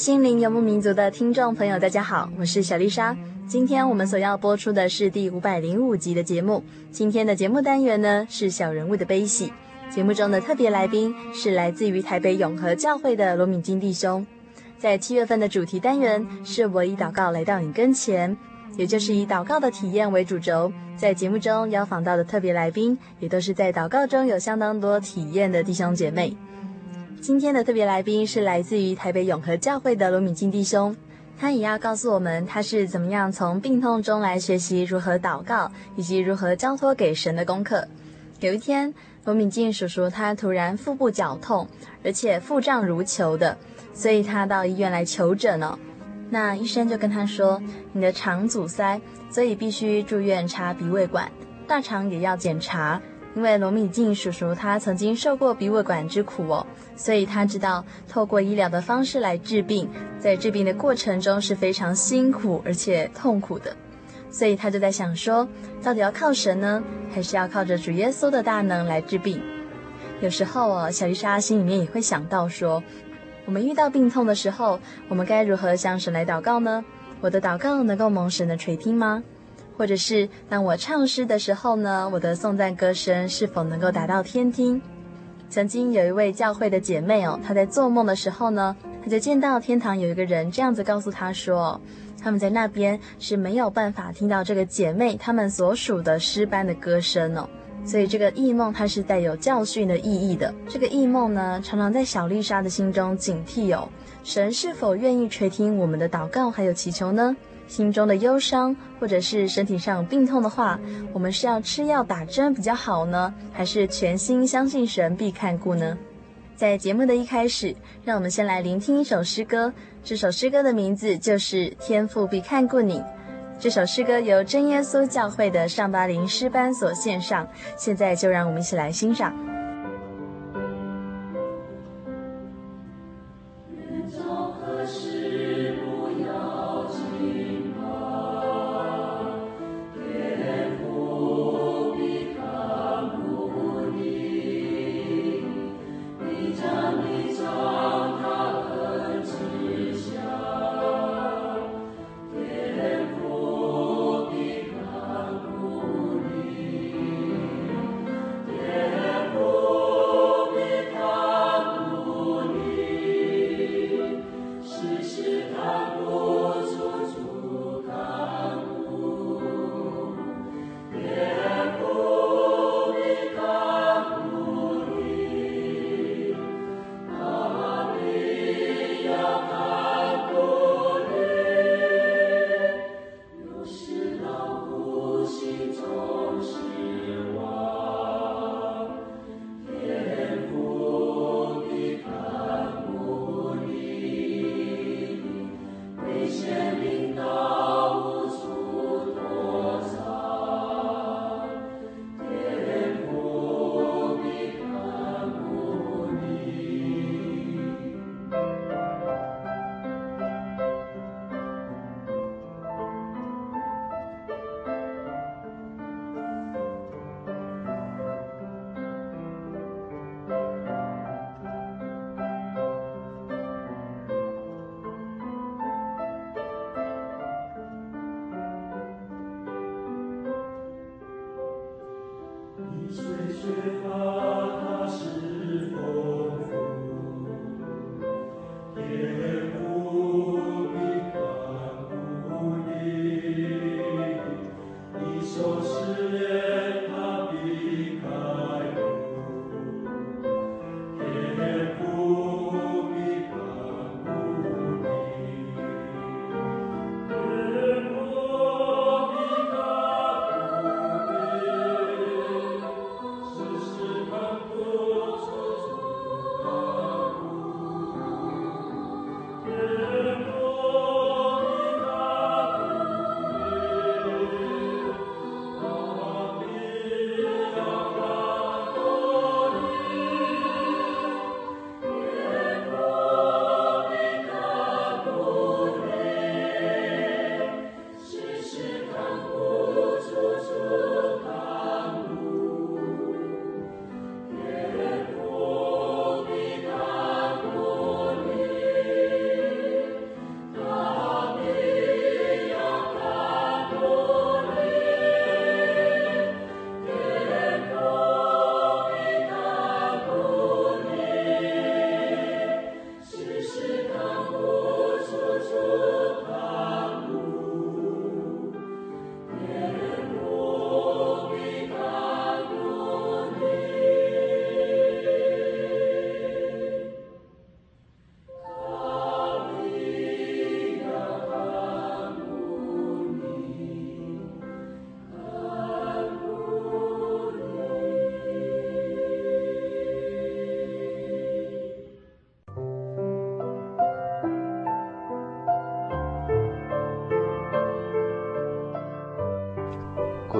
心灵游牧民族的听众朋友，大家好，我是小丽莎。今天我们所要播出的是第五百零五集的节目。今天的节目单元呢是小人物的悲喜。节目中的特别来宾是来自于台北永和教会的罗敏金弟兄。在七月份的主题单元是我以祷告来到你跟前，也就是以祷告的体验为主轴。在节目中邀访到的特别来宾，也都是在祷告中有相当多体验的弟兄姐妹。今天的特别来宾是来自于台北永和教会的罗敏金弟兄，他也要告诉我们他是怎么样从病痛中来学习如何祷告，以及如何交托给神的功课。有一天，罗敏金叔叔他突然腹部绞痛，而且腹胀如球的，所以他到医院来求诊了。那医生就跟他说：“你的肠阻塞，所以必须住院插鼻胃管，大肠也要检查。”因为罗敏静叔叔他曾经受过鼻胃管之苦哦，所以他知道透过医疗的方式来治病，在治病的过程中是非常辛苦而且痛苦的，所以他就在想说，到底要靠神呢，还是要靠着主耶稣的大能来治病？有时候哦，小丽莎心里面也会想到说，我们遇到病痛的时候，我们该如何向神来祷告呢？我的祷告能够蒙神的垂听吗？或者是当我唱诗的时候呢，我的颂赞歌声是否能够达到天听？曾经有一位教会的姐妹哦，她在做梦的时候呢，她就见到天堂有一个人这样子告诉她说，他们在那边是没有办法听到这个姐妹她们所属的诗班的歌声哦，所以这个异梦它是带有教训的意义的。这个异梦呢，常常在小丽莎的心中警惕哦，神是否愿意垂听我们的祷告还有祈求呢？心中的忧伤，或者是身体上有病痛的话，我们是要吃药打针比较好呢，还是全心相信神必看顾呢？在节目的一开始，让我们先来聆听一首诗歌。这首诗歌的名字就是《天父必看顾你》。这首诗歌由真耶稣教会的上巴林诗班所献上，现在就让我们一起来欣赏。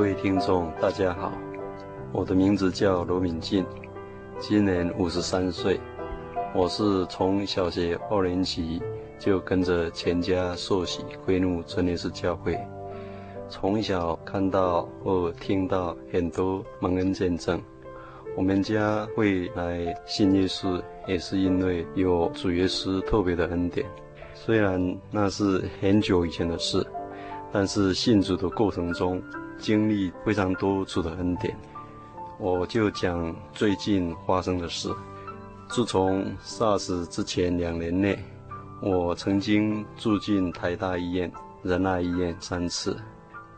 各位听众，大家好，我的名字叫罗敏进，今年五十三岁。我是从小学二年级就跟着全家受洗归入真耶稣教会，从小看到或听到很多蒙恩见证。我们家会来信耶稣，也是因为有主耶稣特别的恩典。虽然那是很久以前的事，但是信主的过程中经历非常多主的恩典。我就讲最近发生的事。自从 SARS 之前两年内，我曾经住进台大医院、仁爱医院三次，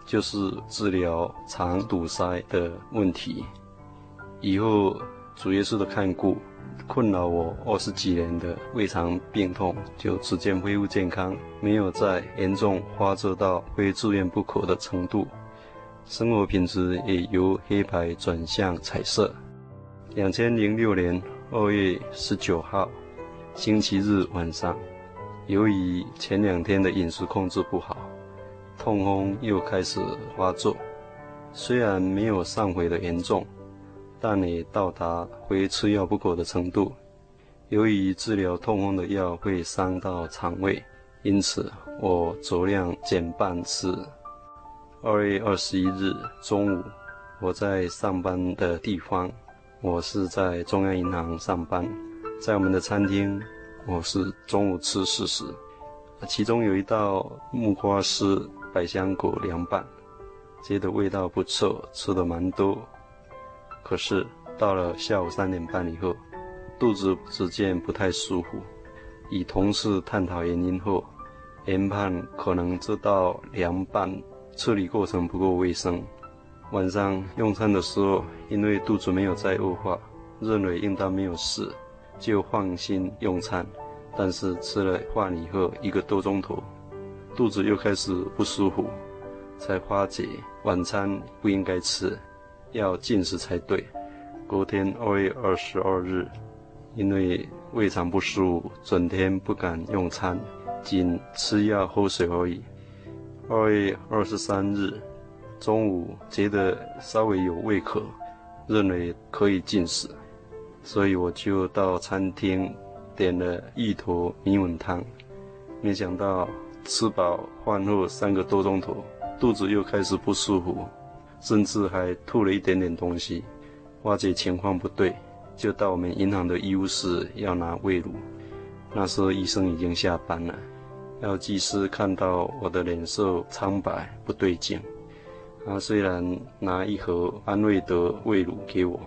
就是治疗肠堵塞的问题。以后主耶稣的看顾，困扰我二十几年的胃肠病痛就逐渐恢复健康，没有再严重发作到非住院不可的程度。生活品质也由黑白转向彩色。两千零六年。二月十九号，星期日晚上，由于前两天的饮食控制不好，痛风又开始发作。虽然没有上回的严重，但也到达非吃药不可的程度。由于治疗痛风的药会伤到肠胃，因此我酌量减半吃。二月二十一日中午，我在上班的地方。我是在中央银行上班，在我们的餐厅，我是中午吃四食，其中有一道木瓜丝百香果凉拌，觉得味道不错，吃的蛮多。可是到了下午三点半以后，肚子逐渐不太舒服，与同事探讨原因后，研判可能这道凉拌处理过程不够卫生。晚上用餐的时候，因为肚子没有再恶化，认为应当没有事，就放心用餐。但是吃了饭以后一个多钟头，肚子又开始不舒服，才发觉晚餐不应该吃，要禁食才对。隔天二月二十二日，因为胃肠不舒服，整天不敢用餐，仅吃药喝水而已。二月二十三日。中午觉得稍微有胃口，认为可以进食，所以我就到餐厅点了一坨米粉汤。没想到吃饱饭后三个多钟头，肚子又开始不舒服，甚至还吐了一点点东西。发觉情况不对，就到我们银行的医务室要拿胃乳。那时候医生已经下班了，药剂师看到我的脸色苍白，不对劲。他虽然拿一盒安慰得胃乳给我，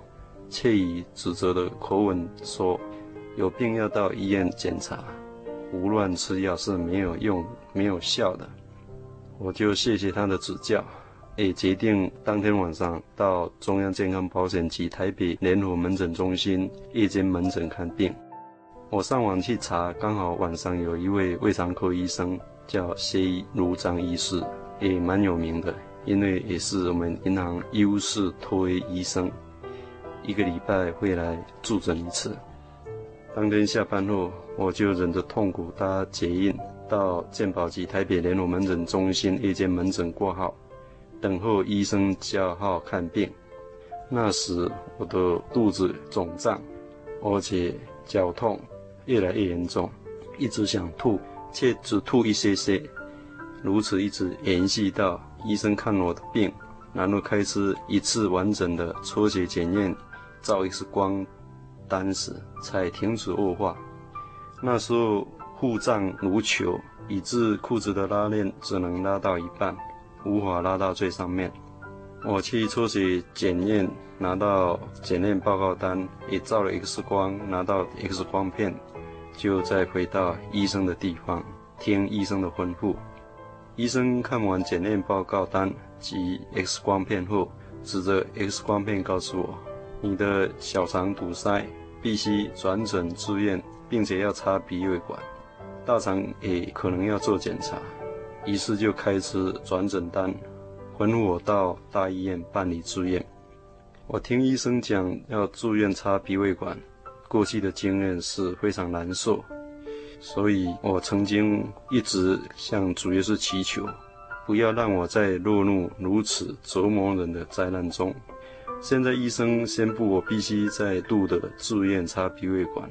却以指责的口吻说：“有病要到医院检查，胡乱吃药是没有用、没有效的。”我就谢谢他的指教，也决定当天晚上到中央健康保险及台北联合门诊中心夜间门诊看病。我上网去查，刚好晚上有一位胃肠科医生叫谢如章医师，也蛮有名的。因为也是我们银行医务室托医生，一个礼拜会来驻诊一次。当天下班后，我就忍着痛苦搭捷运到健保局台北联络门诊中心夜间门诊挂号，等候医生叫号看病。那时我的肚子肿胀，而且绞痛越来越严重，一直想吐，却只吐一些些，如此一直延续到。医生看我的病，然后开始一次完整的抽血检验、照一次光单时，才停止恶化。那时候腹胀如球，以致裤子的拉链只能拉到一半，无法拉到最上面。我去抽血检验，拿到检验报告单，也照了 X 光，拿到 X 光片，就再回到医生的地方，听医生的吩咐。医生看完检验报告单及 X 光片后，指着 X 光片告诉我：“你的小肠堵塞，必须转诊住院，并且要插鼻胃管，大肠也可能要做检查。”于是就开始转诊单，吩咐我到大医院办理住院。我听医生讲要住院插鼻胃管，过去的经验是非常难受。所以我曾经一直向主耶稣祈求，不要让我再落入如此折磨人的灾难中。现在医生宣布我必须再度的住院插鼻胃管，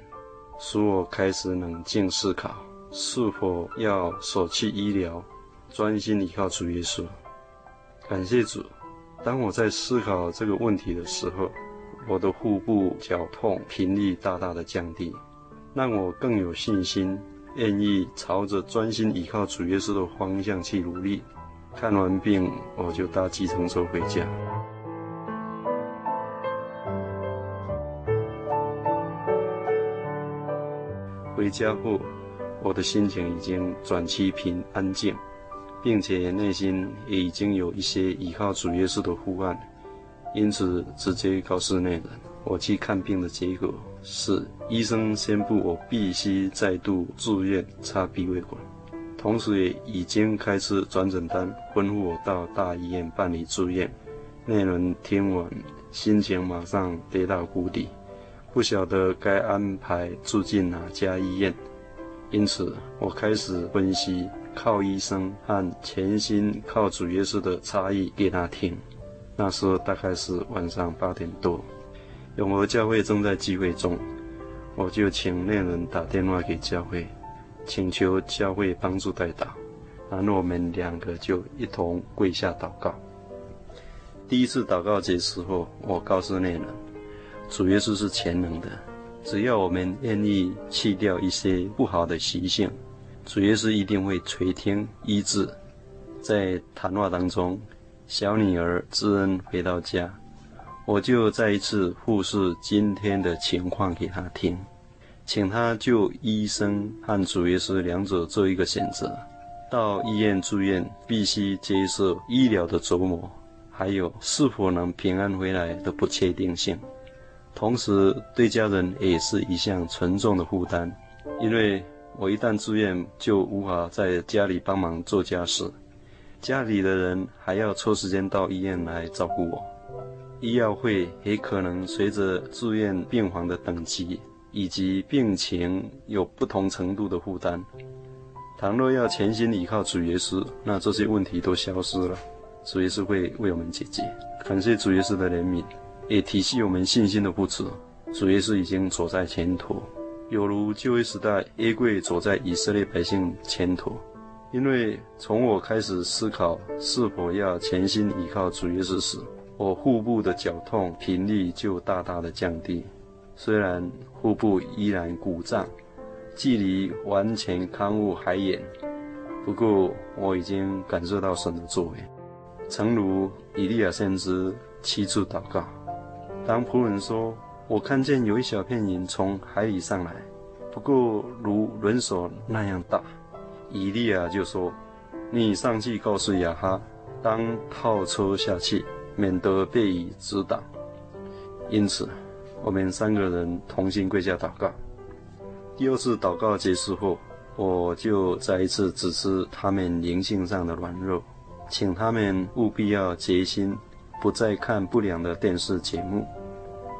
使我开始冷静思考，是否要舍弃医疗，专心依靠主耶稣。感谢主，当我在思考这个问题的时候，我的腹部绞痛频率大大的降低，让我更有信心，愿意朝着专心依靠主耶稣的方向去努力。看完病，我就搭计程车回家。回家后，我的心情已经转趋平安静，并且内心也已经有一些依靠主耶稣的呼唤，因此直接告诉那人，我去看病的结果是医生宣布我必须再度住院插鼻胃管。同时也已经开始转诊单，吩咐我到大医院办理住院。那人听完，心情马上跌到谷底，不晓得该安排住进哪家医院。因此，我开始分析靠医生和全心靠主耶稣的差异给他听。那时候大概是晚上八点多，永和教会正在聚会中，我就请那人打电话给教会。请求教会帮助代祷，然后我们两个就一同跪下祷告。第一次祷告结束后，我告诉那人，主耶稣是全能的，只要我们愿意弃掉一些不好的习性，主耶稣一定会垂听医治。在谈话当中，小女儿知恩回到家，我就再一次复述今天的情况给她听。请她就医生和主耶稣两者做一个选择。到医院住院必须接受医疗的折磨，还有是否能平安回来的不确定性。同时，对家人也是一项沉重的负担，因为我一旦住院，就无法在家里帮忙做家事，家里的人还要抽时间到医院来照顾我。医药费也可能随着住院病房的等级。以及病情有不同程度的负担，倘若要全心依靠主耶稣，那这些问题都消失了，主耶稣会为我们解决。感谢主耶稣的怜悯，也体恤我们信心的不足。主耶稣已经走在前头，有如旧约时代耶柜走在以色列百姓前头。因为从我开始思考是否要全心依靠主耶稣时，我腹部的绞痛频率就大大的降低。虽然腹部依然鼓胀，距离完全康复还远，不过我已经感受到神的作为。诚如以利亚先知七次祷告，当仆人说：“我看见有一小片云从海里上来，不过如人手那样大。”以利亚就说：“你上去告诉亚哈，当套车下去，免得被雨阻挡。”因此。我们三个人同心跪下祷告。第二次祷告结束后，我就再一次指出他们灵性上的软弱，请他们务必要决心，不再看不良的电视节目。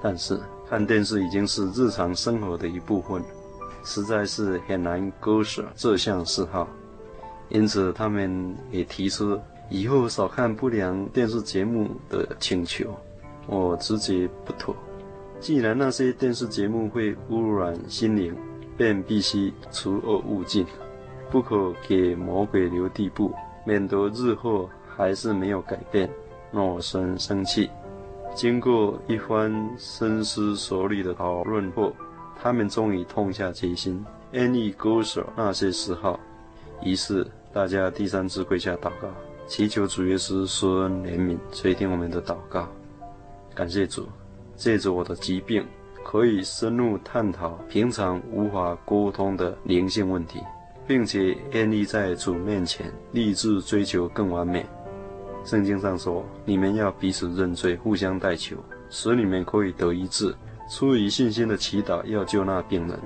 但是看电视已经是日常生活的一部分，实在是很难割舍这项嗜好。因此，他们也提出以后少看不良电视节目的请求。我直觉不妥。既然那些电视节目会污染心灵，便必须除恶务尽，不可给魔鬼留地步，免得日后还是没有改变，让我生生气。经过一番深思熟虑的讨论后，他们终于痛下决心，愿意割舍那些嗜好。于是大家第三次跪下祷告，祈求主耶稣施恩怜悯，垂听我们的祷告。感谢主。借着我的疾病，可以深入探讨平常无法沟通的灵性问题，并且愿意在主面前立志追求更完美。圣经上说：“你们要彼此认罪，互相代求，使你们可以得医治。出于信心的祈祷要救那病人，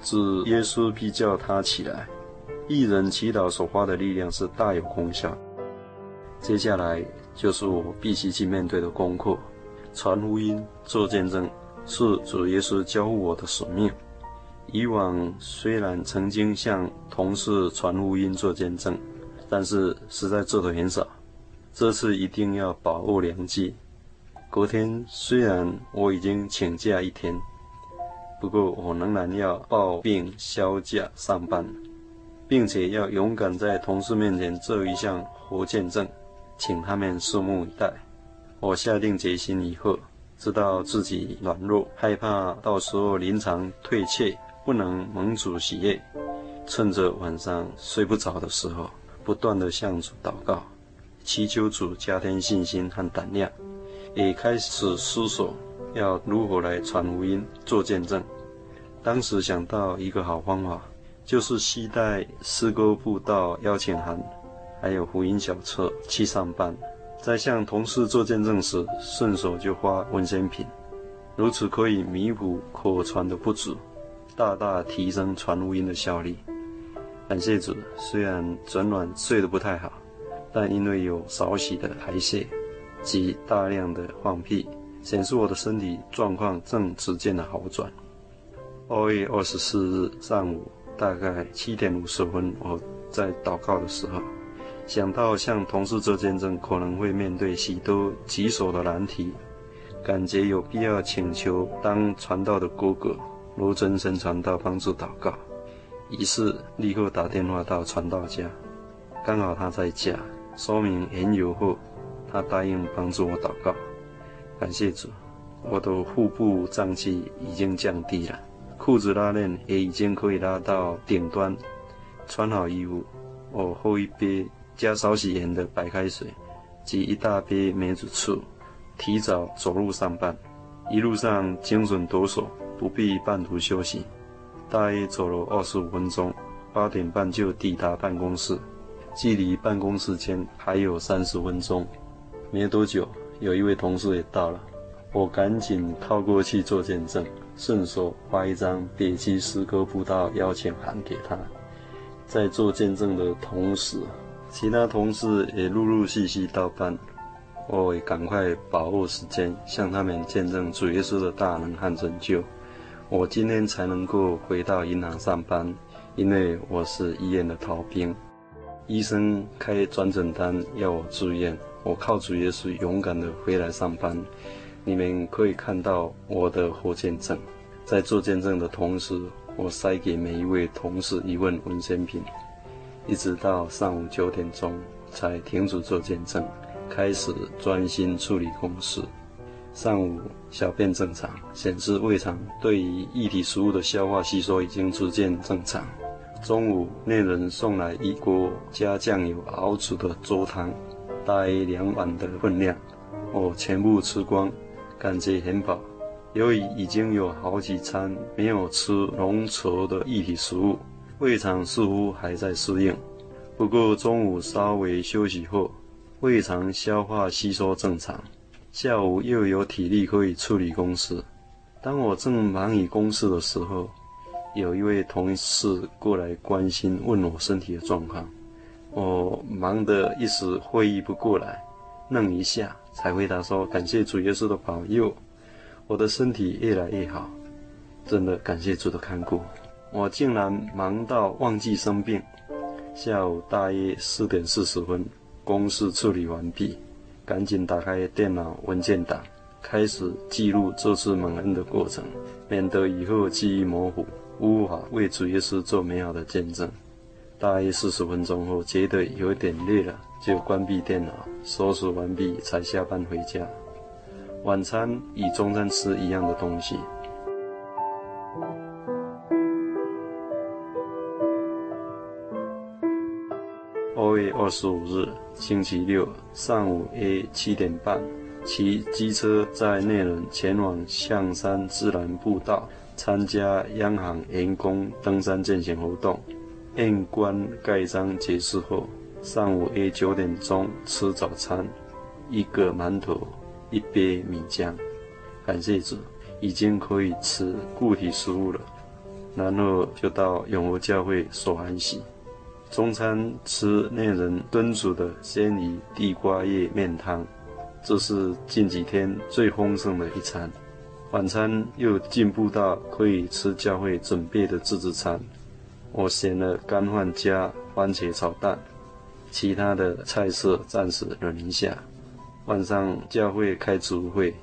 指耶稣必叫他起来。一人祈祷所花的力量是大有功效。”接下来就是我必须去面对的功课。传福音、做见证，是主耶稣交付我的使命。以往虽然曾经向同事传福音、做见证，但是实在做得很少。这次一定要把握良机。隔天虽然我已经请假一天，不过我仍然要抱病销假上班，并且要勇敢在同事面前做一项活见证，请他们拭目以待。我下定决心以后，知道自己软弱，害怕到时候临场退却，不能蒙主喜悦。趁着晚上睡不着的时候，不断地向主祷告，祈求主加添信心和胆量，也开始思索要如何来传福音、做见证。当时想到一个好方法，就是携带诗歌布道邀请函，还有福音小册去上班。在向同事做见证时，顺手就发文宣品，如此可以弥补口传的不足，大大提升传福音的效率。感谢主，虽然昨晚睡得不太好，但因为有少许的排泄及大量的放屁，显示我的身体状况正逐渐的好转。二月二十四日上午大概七点五十分，我在祷告的时候。想到向同事做见证，可能会面对许多棘手的难题，感觉有必要请求当传道的哥哥罗真生传道帮助祷告，于是立刻打电话到传道家，刚好他在家，说明缘由后，他答应帮助我祷告。感谢主，我的腹部胀气已经降低了，裤子拉链也已经可以拉到顶端，穿好衣服，我喝一杯。加少许盐的白开水及一大杯梅子醋，提早走路上班，一路上精神抖擞，不必半途休息。大约走了二十五分钟，八点半就抵达办公室，距离办公室间还有三十分钟。没多久，有一位同事也到了，我赶紧靠过去做见证，顺手发一张北区诗歌布道邀请函给他。在做见证的同时，其他同事也陆陆续续到班，我也赶快把握时间，向他们见证主耶稣的大能和拯救。我今天才能够回到银行上班，因为我是医院的逃兵。医生开转诊单要我住院，我靠主耶稣勇敢地回来上班。你们可以看到我的活见证。在做见证的同时，我塞给每一位同事一份文宣品。一直到上午九点钟才停止做见证，开始专心处理公事。上午小便正常，显示胃肠对于液体食物的消化吸收已经逐渐正常。中午内人送来一锅加酱油熬煮的粥汤，大约两碗的分量，我全部吃光，感觉很饱。由于已经有好几餐没有吃浓稠的液体食物。胃肠似乎还在适应，不过中午稍微休息后，胃肠消化吸收正常，下午又有体力可以处理公事。当我正忙于公事的时候，有一位同事过来关心，问我身体的状况。我忙得一时会意不过来，愣一下才回答说：“感谢主耶稣的保佑，我的身体越来越好，真的感谢主的看顾。”我竟然忙到忘记生病。下午大约四点四十分，公事处理完毕，赶紧打开电脑文件档，开始记录这次蒙恩的过程，免得以后记忆模糊，无法为主耶稣做美好的见证。大约四十分钟后，觉得有点累了，就关闭电脑，收拾完毕才下班回家。晚餐与中餐吃一样的东西。二月二十五日，星期六上午约七点半，骑机车在内仑前往象山自然步道，参加央行员工登山健行活动。验棺盖章结束后，上午约九点钟吃早餐，一个馒头，一杯米浆。感谢主，已经可以吃固体食物了。然后就到永和教会所安息。中餐吃内人炖煮的鲜鱼地瓜叶面汤，这是近几天最丰盛的一餐。晚餐又进步到可以吃教会准备的自助餐，我选了干饭加番茄炒蛋。其他的菜色暂时忍一下。晚上教会开主会，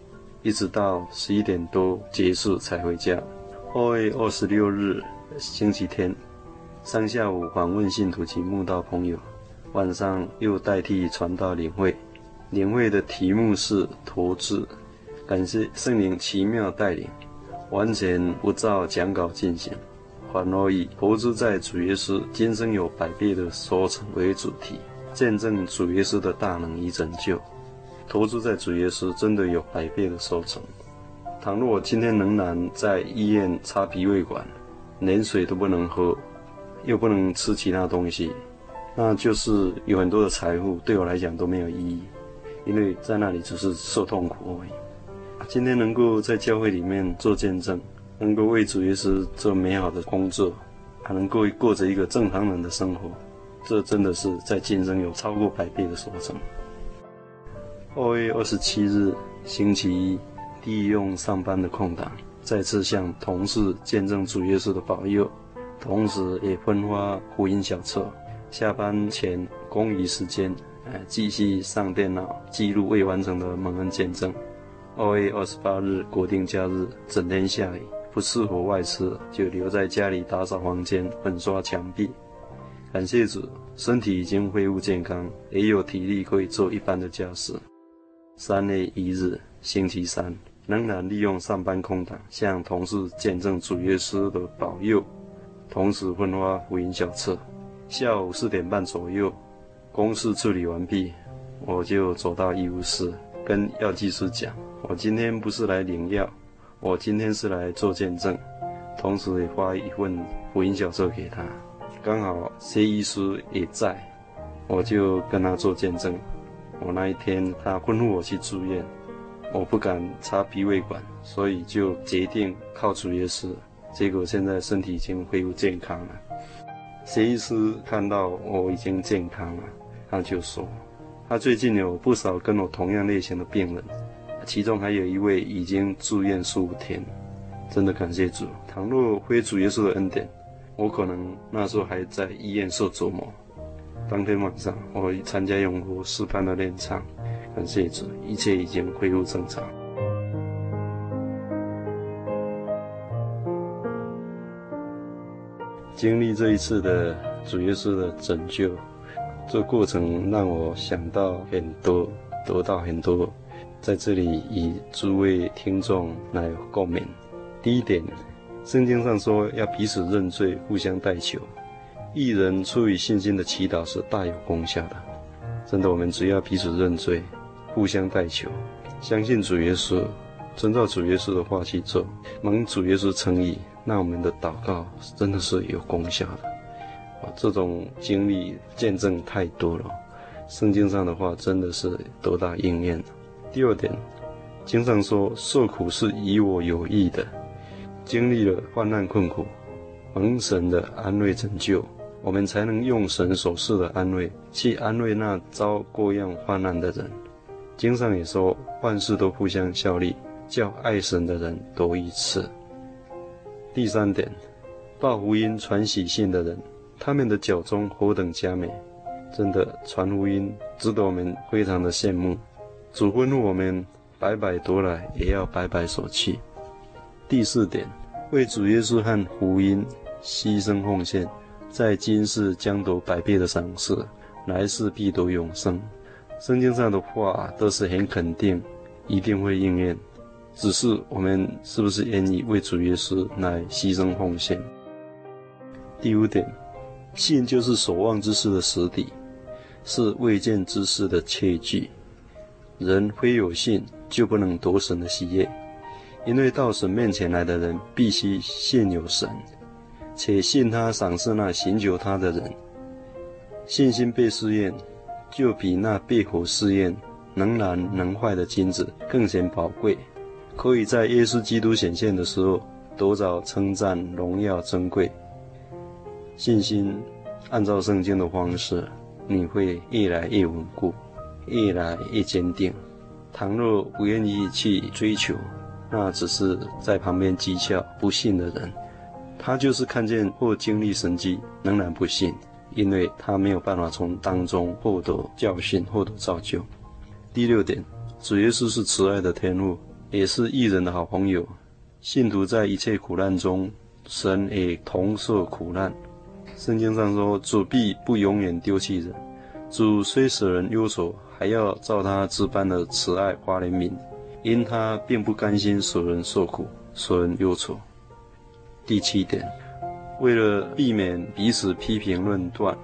一直到十一点多结束才回家。二月二十六日星期天，上下午访问信徒及慕道朋友，晚上又代替传道领会。领会的题目是投资，感谢圣灵奇妙带领，完全不照讲稿进行，反而以投资在主耶稣今生有百倍的收成为主题，见证主耶稣的大能与拯救。投资在主耶稣真的有百倍的收成。倘若我今天仍然在医院插鼻胃管，连水都不能喝，又不能吃其他东西，那就是有很多的财富对我来讲都没有意义。因为在那里只是受痛苦而已。今天能够在教会里面做见证，能够为主耶稣做美好的工作，还能够过着一个正常人的生活，这真的是在今生有超过百倍的收成。二月二十七日星期一，利用上班的空档，再次向同事见证主耶稣的保佑，同时也分发福音小册。下班前公余时间。继续上电脑记录未完成的蒙恩见证。二月二十八日国定假日，整天下雨，不适合外出，就留在家里打扫房间、粉刷墙壁。感谢主，身体已经恢复健康，也有体力可以做一般的家事。三月一日星期三，仍然利用上班空档向同事见证主耶稣的保佑，同时分发福音小册。下午四点半左右。公事处理完毕，我就走到医务室，跟药剂师讲：“我今天不是来领药，我今天是来做见证，同时也发一份福音小册给他。刚好谢医师也在，我就跟他做见证。我那一天他吩咐我去住院，我不敢插鼻胃管，所以就决定靠主耶稣。结果现在身体已经恢复健康了。谢医师看到我已经健康了。”他就说，他最近有不少跟我同样类型的病人，其中还有一位已经住院十五天，真的感谢主。倘若非主耶稣的恩典，我可能那时候还在医院受折磨。当天晚上，我参加永福示范的练唱，感谢主，一切已经恢复正常。经历这一次的主耶稣的拯救。这过程让我想到很多，得到很多，在这里与诸位听众来共勉。第一点，圣经上说要彼此认罪，互相代求。一人出于信心的祈祷是大有功效的。真的，我们只要彼此认罪，互相代求，相信主耶稣，遵照主耶稣的话去做，蒙主耶稣称义，那我们的祷告真的是有功效的。这种经历见证太多了，圣经上的话真的是得到应验。第二点，经上说受苦是与我有益的，经历了患难困苦，蒙神的安慰拯救，我们才能用神所赐的安慰去安慰那遭各样患难的人。经上也说万事都互相效力，叫爱神的人得益处。第三点，报福音传喜信的人。他们的脚踪何等佳美，真的传福音值得我们非常的羡慕。主吩咐我们白白夺来，也要白白舍弃。第四点，为主耶稣和福音牺牲奉献，在今世将得百倍的赏赐，来世必得永生。圣经上的话都是很肯定，一定会应验，只是我们是不是愿意为主耶稣来牺牲奉献？第五点。信就是所望之事的实底，是未见之事的切据。人非有信，就不能得神的喜悦。因为到神面前来的人，必须信有神，且信他赏赐那寻求他的人。信心被试验，就比那被火试验能燃能坏的金子更显宝贵，可以在耶稣基督显现的时候得着称赞、荣耀、珍贵。信心按照圣经的方式，你会越来越稳固，越来越坚定。倘若不愿意去追求，那只是在旁边讥笑不信的人。他就是看见或经历神迹，仍然不信，因为他没有办法从当中获得教训、获得造就。第六点，主耶稣是慈爱的天父，也是义人的好朋友。信徒在一切苦难中，神也同受苦难。圣经上说，主必不永远丢弃人。主虽使人忧愁，还要照他诸般的慈爱发怜悯，因他并不甘心使人受苦，使人忧愁。第七点，为了避免彼此批评论断，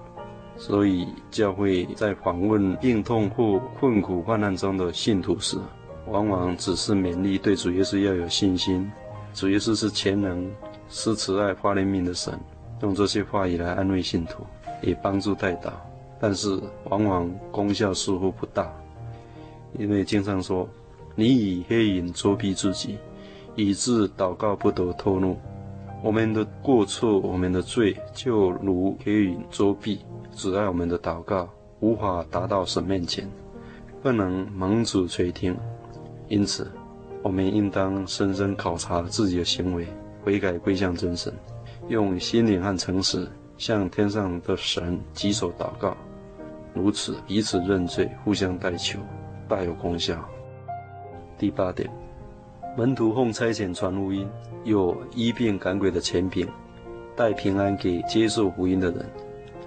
所以教会在访问病痛或困苦患难中的信徒时，往往只是勉励对主耶稣要有信心。主耶稣是全能、施慈爱、发怜悯的神，用这些话语来安慰信徒，也帮助代祷，但是往往功效似乎不大，因为经上说：“你以黑影遮蔽自己，以致祷告不得透露。”我们的过错、我们的罪，就如黑影遮蔽，阻碍我们的祷告，无法达到神面前，不能蒙主垂听，因此。我们应当深深考察自己的行为，悔改归向真神，用心灵和诚实向天上的神举手祷告，如此彼此认罪，互相代求，大有功效。第八点，门徒奉差遣传福音，有医病赶鬼的权柄，带平安给接受福音的人。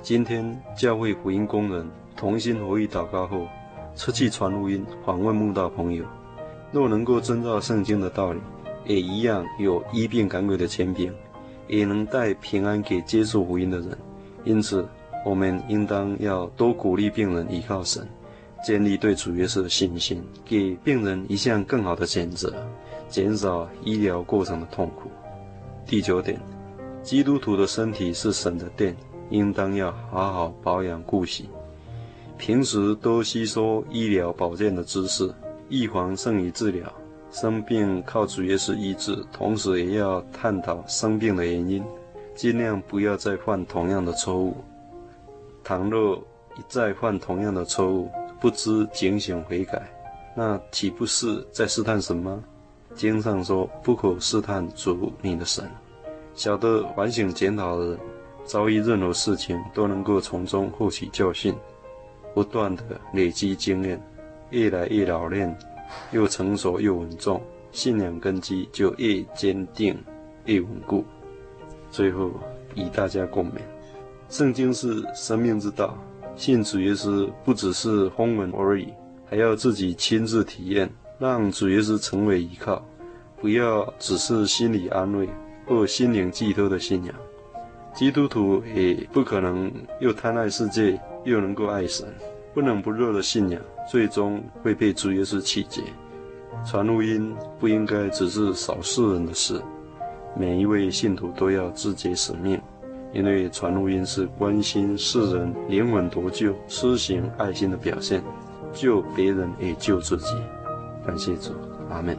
今天教会福音工人同心合意祷告后，出去传福音，访问慕道朋友。若能够遵照圣经的道理，也一样有医病赶鬼的权柄，也能带平安给接受福音的人。因此，我们应当要多鼓励病人依靠神，建立对主耶稣的信心，给病人一项更好的选择，减少医疗过程的痛苦。第九点，基督徒的身体是神的殿，应当要好好保养顾惜，平时多吸收医疗保健的知识。预防胜于治疗，生病靠主耶稣医治，同时也要探讨生病的原因，尽量不要再犯同样的错误。倘若一再犯同样的错误，不知警醒悔改，那岂不是在试探神吗？经上说，不可试探主你的神。晓得反省检讨的人，遭遇任何事情都能够从中获取教训，不断地累积经验。越来越老练，又成熟又稳重，信仰根基就越坚定越稳固。最后，与大家共勉：圣经是生命之道，信主耶稣不只是风闻而已，还要自己亲自体验，让主耶稣成为依靠，不要只是心理安慰或心灵寄托的信仰。基督徒也不可能又贪爱世界，又能够爱神。不冷不热的信仰，最终会被主耶稣弃绝。传福音不应该只是少数人的事，每一位信徒都要自觉使命，因为传福音是关心世人灵魂得救、施行爱心的表现，救别人也救自己。感谢主，阿门。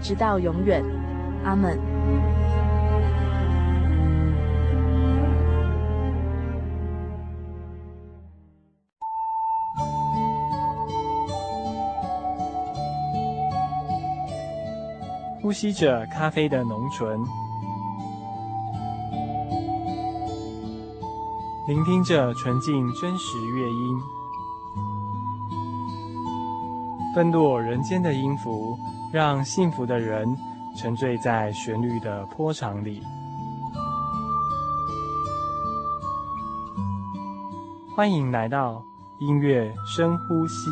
直到永远。阿门。呼吸着咖啡的浓醇，聆听着纯净真实乐音，纷落人间的音符，让幸福的人沉醉在旋律的波长里。欢迎来到音乐深呼吸。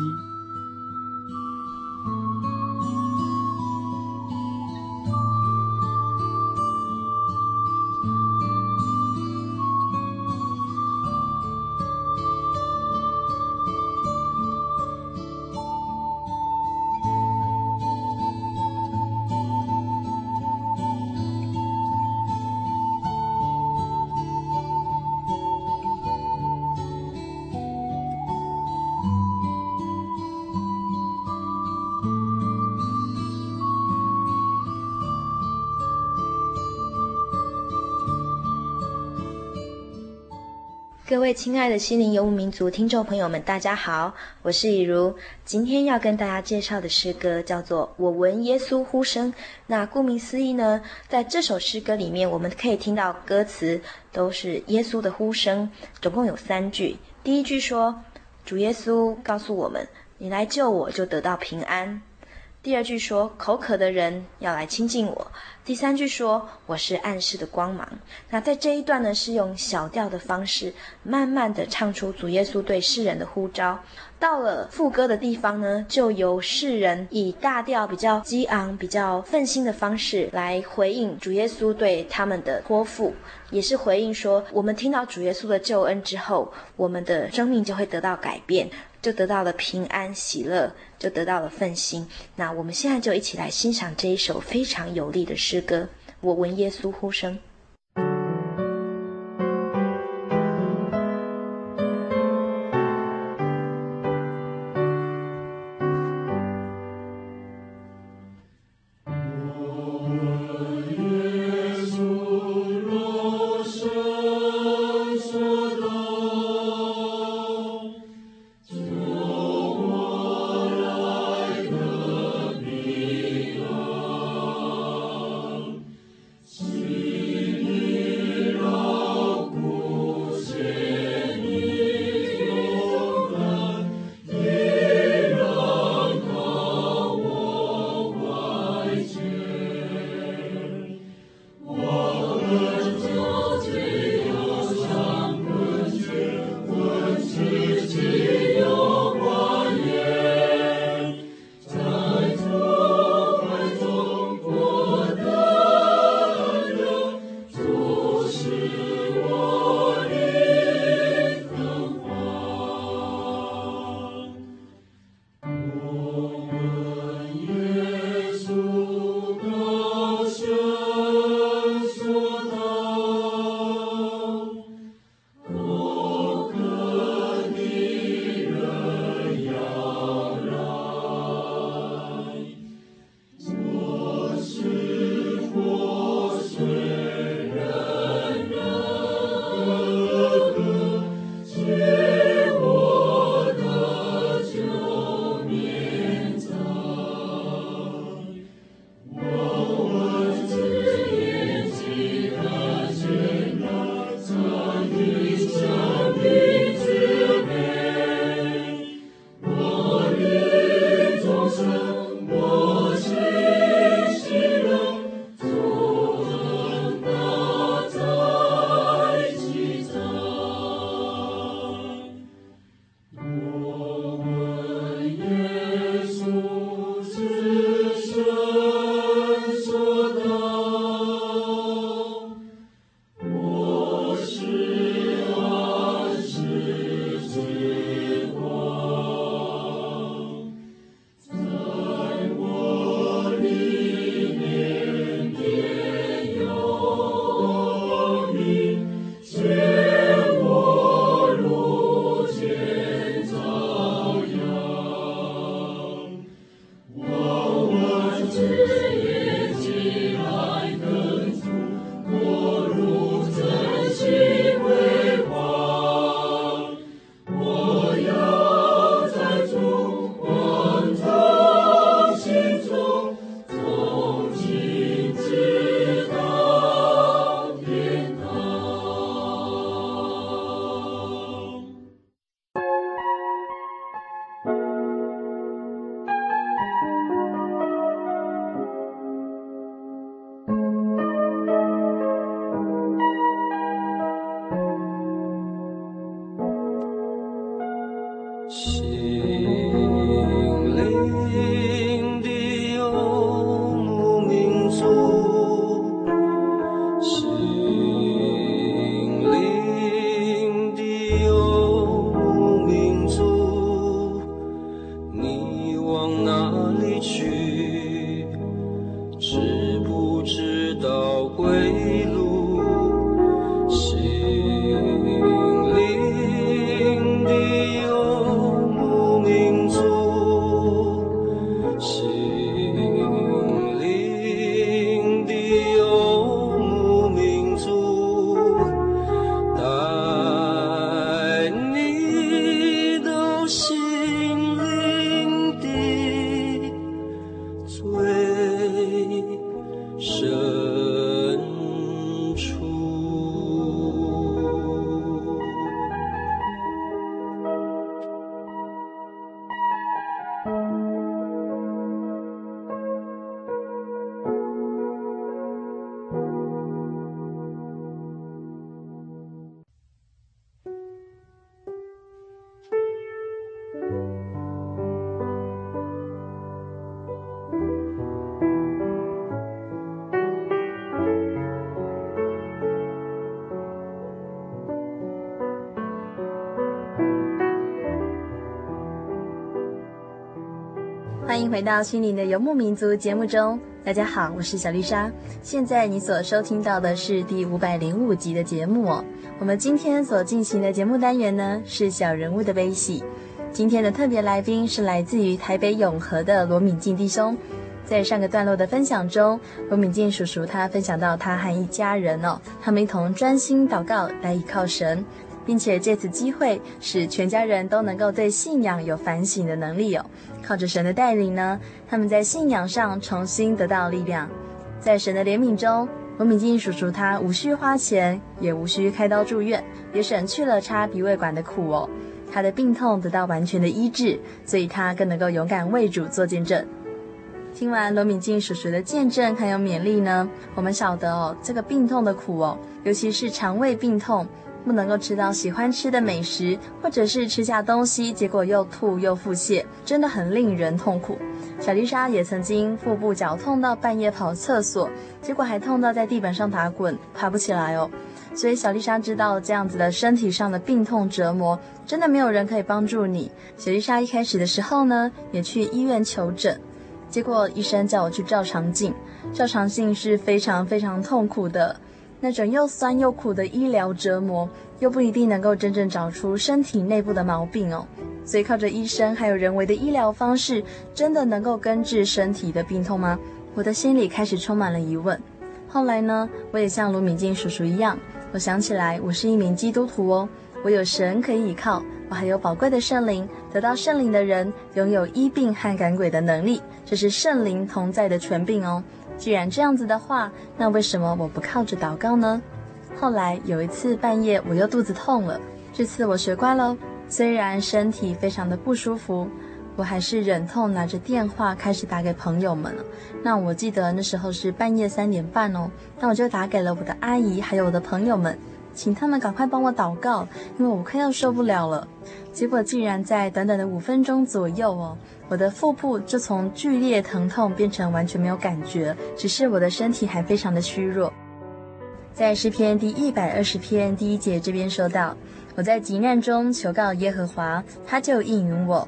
各位亲爱的心灵游牧民族听众朋友们，大家好，我是以如。今天要跟大家介绍的诗歌叫做《我闻耶稣呼声》。那顾名思义呢，在这首诗歌里面，我们可以听到歌词都是耶稣的呼声，总共有三句。第一句说：“主耶稣告诉我们，你来救我就得到平安。”第二句说：“口渴的人要来亲近我。”第三句说：“我是暗室的光芒。”那在这一段呢，是用小调的方式，慢慢的唱出主耶稣对世人的呼召。到了副歌的地方呢，就由世人以大调比较激昂、比较奋心的方式来回应主耶稣对他们的托付，也是回应说：我们听到主耶稣的救恩之后，我们的生命就会得到改变。就得到了平安喜乐，就得到了奋心。那我们现在就一起来欣赏这一首非常有力的诗歌《我闻耶稣呼声》。回到《心灵的游牧民族》节目中，大家好，我是小丽莎。现在你所收听到的是第五百零五集的节目。我们今天所进行的节目单元呢，是小人物的悲喜。今天的特别来宾是来自于台北永和的罗敏静弟兄。在上个段落的分享中，罗敏静叔叔他分享到他和一家人哦，他们一同专心祷告来依靠神，并且借此机会使全家人都能够对信仰有反省的能力哦。靠着神的带领呢，他们在信仰上重新得到力量。在神的怜悯中，罗敏静叔叔他无需花钱，也无需开刀住院，也省去了插鼻胃管的苦哦。他的病痛得到完全的医治，所以他更能够勇敢为主做见证。听完罗敏静叔叔的见证还有勉励呢，我们晓得哦，这个病痛的苦哦，尤其是肠胃病痛。不能够吃到喜欢吃的美食，或者是吃下东西，结果又吐又腹泻，真的很令人痛苦。小丽莎也曾经腹部绞痛到半夜跑厕所，结果还痛到在地板上打滚，爬不起来哦。所以小丽莎知道这样子的身体上的病痛折磨，真的没有人可以帮助你。小丽莎一开始的时候呢，也去医院求诊，结果医生叫我去照肠镜，照肠镜是非常非常痛苦的。那种又酸又苦的医疗折磨，又不一定能够真正找出身体内部的毛病哦。所以靠着医生还有人为的医疗方式，真的能够根治身体的病痛吗？我的心里开始充满了疑问。后来呢，我也像卢敏静叔叔一样，我想起来我是一名基督徒哦，我有神可以依靠，我还有宝贵的圣灵，得到圣灵的人拥有医病和赶鬼的能力，这是圣灵同在的权柄哦。既然这样子的话，那为什么我不靠着祷告呢？后来有一次半夜我又肚子痛了，这次我学乖喽。虽然身体非常的不舒服，我还是忍痛拿着电话开始打给朋友们。那我记得那时候是半夜三点半哦，那我就打给了我的阿姨还有我的朋友们，请他们赶快帮我祷告，因为我快要受不了了。结果竟然在短短的五分钟左右哦。我的腹部就从剧烈疼痛变成完全没有感觉，只是我的身体还非常的虚弱。在诗篇第一百二十篇第一节这边说到：“我在急难中求告耶和华，他就应允我。”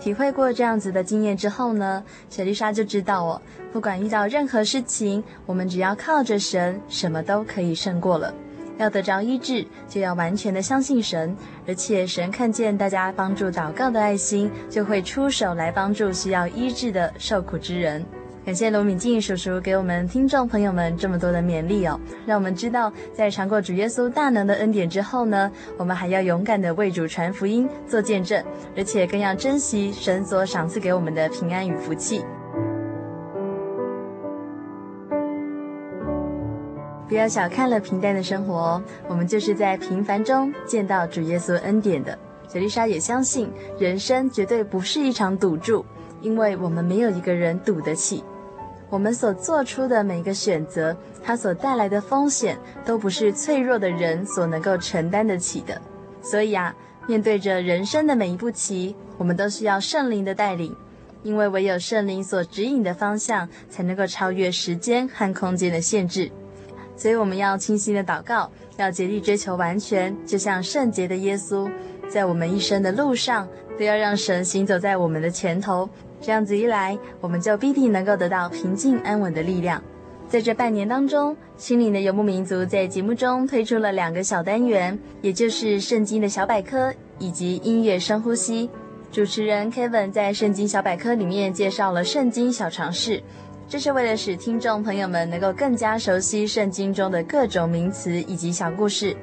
体会过这样子的经验之后呢，小丽莎就知道哦，不管遇到任何事情，我们只要靠着神，什么都可以胜过了。要得着医治，就要完全的相信神，而且神看见大家帮助祷告的爱心，就会出手来帮助需要医治的受苦之人。感谢罗敏静叔叔给我们听众朋友们这么多的勉励哦，让我们知道在尝过主耶稣大能的恩典之后呢，我们还要勇敢的为主传福音、做见证，而且更要珍惜神所赏赐给我们的平安与福气。不要小看了平淡的生活哦，我们就是在平凡中见到主耶稣恩典的。小丽莎也相信，人生绝对不是一场赌注，因为我们没有一个人赌得起。我们所做出的每一个选择，它所带来的风险，都不是脆弱的人所能够承担得起的。所以啊，面对着人生的每一步棋，我们都需要圣灵的带领，因为唯有圣灵所指引的方向，才能够超越时间和空间的限制。所以我们要清心的祷告，要竭力追求完全，就像圣洁的耶稣，在我们一生的路上都要让神行走在我们的前头。这样子一来，我们就必定能够得到平静安稳的力量。在这半年当中，心灵的游牧民族在节目中推出了两个小单元，也就是圣经的小百科以及音乐深呼吸。主持人 Kevin 在圣经小百科里面介绍了圣经小常识，这是为了使听众朋友们能够更加熟悉圣经中的各种名词以及小故事。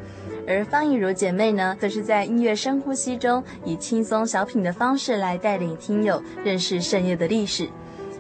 而方以如姐妹呢，则是在音乐深呼吸中，以轻松小品的方式来带领听友认识圣乐的历史。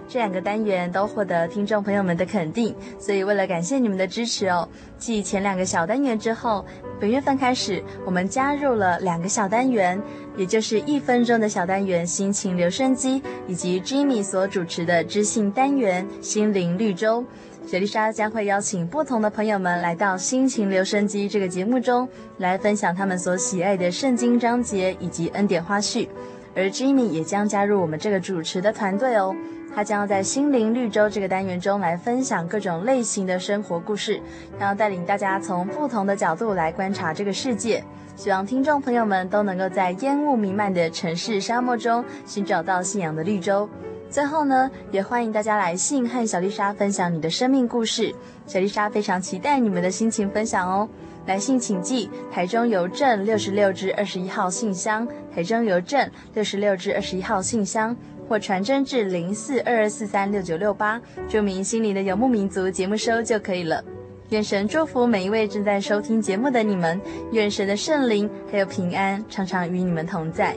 这两个单元都获得听众朋友们的肯定，所以为了感谢你们的支持哦，继前两个小单元之后，本月份开始，我们加入了两个小单元，也就是一分钟的小单元《心情留声机》，以及 Jimmy 所主持的知性单元《心灵绿洲》。雪莉莎将会邀请不同的朋友们来到《心情留声机》这个节目中，来分享他们所喜爱的圣经章节以及恩典花絮。而 Jimmy 也将加入我们这个主持的团队哦，他将要在《心灵绿洲》这个单元中来分享各种类型的生活故事，然后带领大家从不同的角度来观察这个世界。希望听众朋友们都能够在烟雾弥漫的城市沙漠中寻找到信仰的绿洲。最后呢，也欢迎大家来信和小丽莎分享你的生命故事。小丽莎非常期待你们的心情分享哦。来信请寄台中邮政六十六至二十一号信箱，台中邮政六十六至二十一号信箱，或传真至零四二二四三六九六八，注明“心灵的游牧民族”节目收就可以了。愿神祝福每一位正在收听节目的你们，愿神的圣灵还有平安常常与你们同在。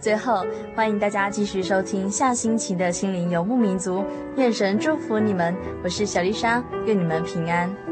最后，欢迎大家继续收听下星期的《心灵游牧民族》，愿神祝福你们。我是小丽莎，愿你们平安。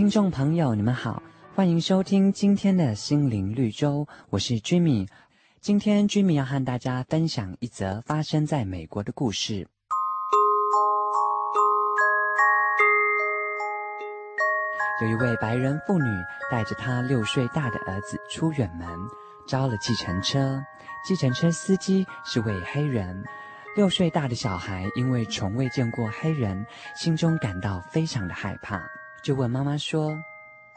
听众朋友，你们好，欢迎收听今天的心灵绿洲，我是 Jimmy。今天 Jimmy 要和大家分享一则发生在美国的故事。有一位白人妇女带着她六岁大的儿子出远门，招了计程车，计程车司机是位黑人。六岁大的小孩因为从未见过黑人，心中感到非常的害怕。就问妈妈说：“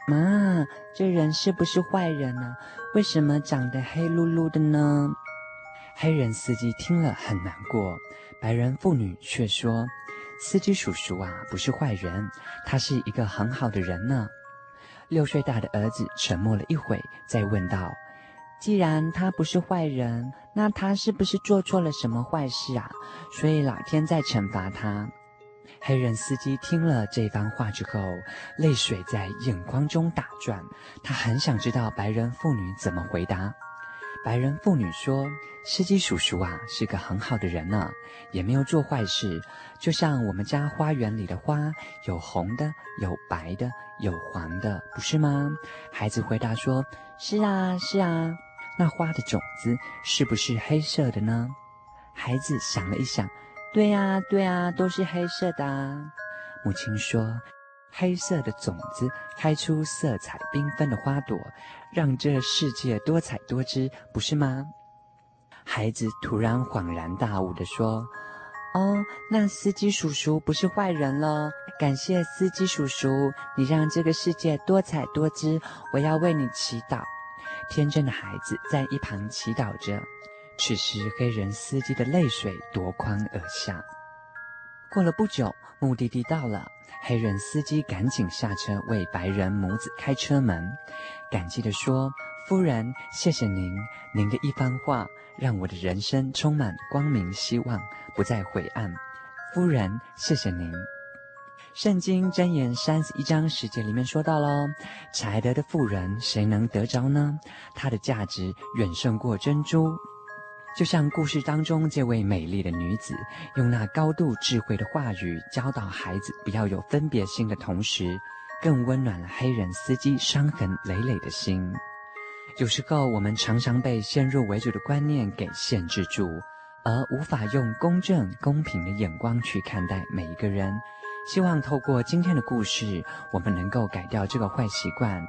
妈，这人是不是坏人呢？为什么长得黑噜噜的呢？”黑人司机听了很难过，白人妇女却说：“司机叔叔啊，不是坏人，他是一个很好的人呢。”六岁大的儿子沉默了一会，再问道：“既然他不是坏人，那他是不是做错了什么坏事啊？所以老天在惩罚他？”黑人司机听了这番话之后，泪水在眼眶中打转。他很想知道白人妇女怎么回答。白人妇女说：“司机叔叔啊，是个很好的人呢，也没有做坏事。就像我们家花园里的花，有红的，有白的，有黄的，不是吗？”孩子回答说：“是啊，是啊。那花的种子是不是黑色的呢？”孩子想了一想。对呀，对呀，都是黑色的啊。母亲说：“黑色的种子开出色彩缤纷的花朵，让这世界多彩多姿，不是吗？”孩子突然恍然大悟地说：“哦，那司机叔叔不是坏人了。感谢司机叔叔，你让这个世界多彩多姿，我要为你祈祷。”天真的孩子在一旁祈祷着。此时，黑人司机的泪水夺眶而下。过了不久，目的地到了，黑人司机赶紧下车为白人母子开车门，感激地说：“夫人，谢谢您，您的一番话让我的人生充满光明希望，不再灰暗。夫人，谢谢您。”圣经箴言三十一章十节里面说到喽：“才德的妇人，谁能得着呢？她的价值远胜过珍珠。”就像故事当中这位美丽的女子，用那高度智慧的话语教导孩子不要有分别心的同时，更温暖了黑人司机伤痕累累的心。有时候，我们常常被先入为主的观念给限制住，而无法用公正、公平的眼光去看待每一个人。希望透过今天的故事，我们能够改掉这个坏习惯。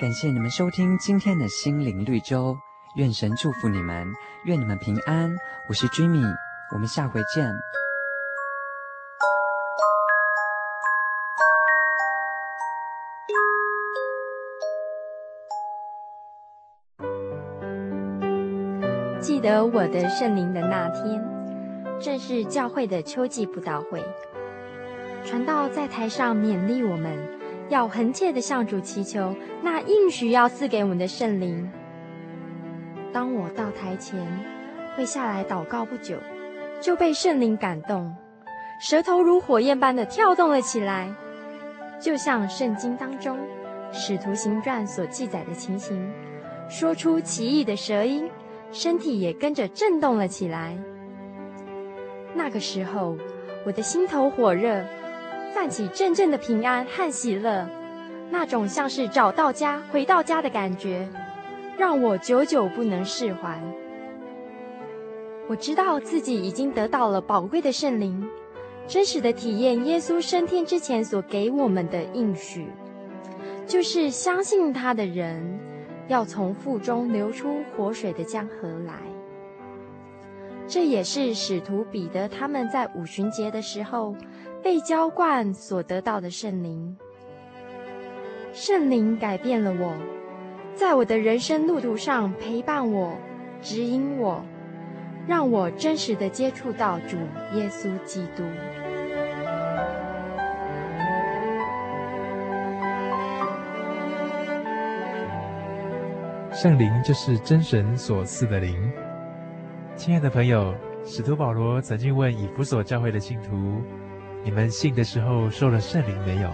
感谢你们收听今天的心灵绿洲，愿神祝福你们，愿你们平安。我是 Jimmy，我们下回见。记得我的圣灵的那天，正是教会的秋季布道会。传道在台上勉励我们，要恒切的向主祈求那应许要赐给我们的圣灵。当我到台前，跪下来祷告不久，就被圣灵感动，舌头如火焰般的跳动了起来，就像圣经当中《使徒行传》所记载的情形，说出奇异的舌音，身体也跟着震动了起来。那个时候，我的心头火热。泛起阵阵的平安和喜乐，那种像是找到家、回到家的感觉，让我久久不能释怀。我知道自己已经得到了宝贵的圣灵，真实的体验耶稣升天之前所给我们的应许，就是相信他的人要从腹中流出活水的江河来。这也是使徒彼得他们在五旬节的时候。被浇灌所得到的圣灵，圣灵改变了我，在我的人生路途上陪伴我、指引我，让我真实的接触到主耶稣基督。圣灵就是真神所赐的灵。亲爱的朋友，使徒保罗曾经问以弗所教会的信徒。你们信的时候受了圣灵没有？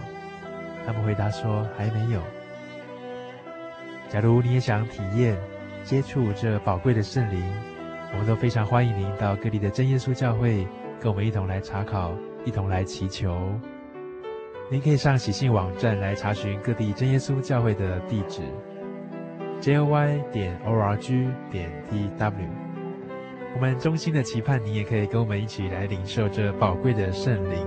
他们回答说还没有。假如你也想体验、接触这宝贵的圣灵，我们都非常欢迎您到各地的真耶稣教会，跟我们一同来查考，一同来祈求。您可以上喜信网站来查询各地真耶稣教会的地址：joy 点 org 点 tw。我们衷心的期盼，你也可以跟我们一起来领受这宝贵的圣灵。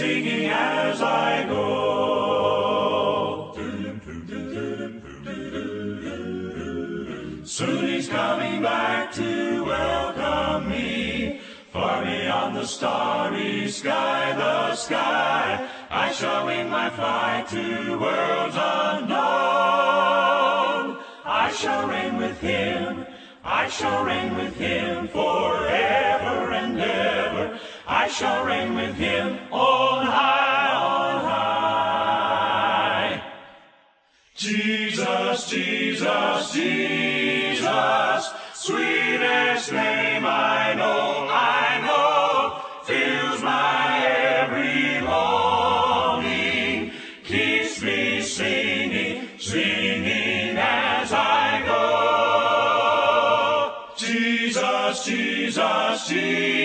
singing as I go. Soon he's coming back to welcome me. Far beyond the starry sky, the sky, I shall wing my flight to worlds unknown. I shall reign with him, I shall reign with him forever and ever. I shall reign with him on high, on high. Jesus, Jesus, Jesus, sweetest name I know, I know, fills my every longing, keeps me singing, singing as I go. Jesus, Jesus, Jesus.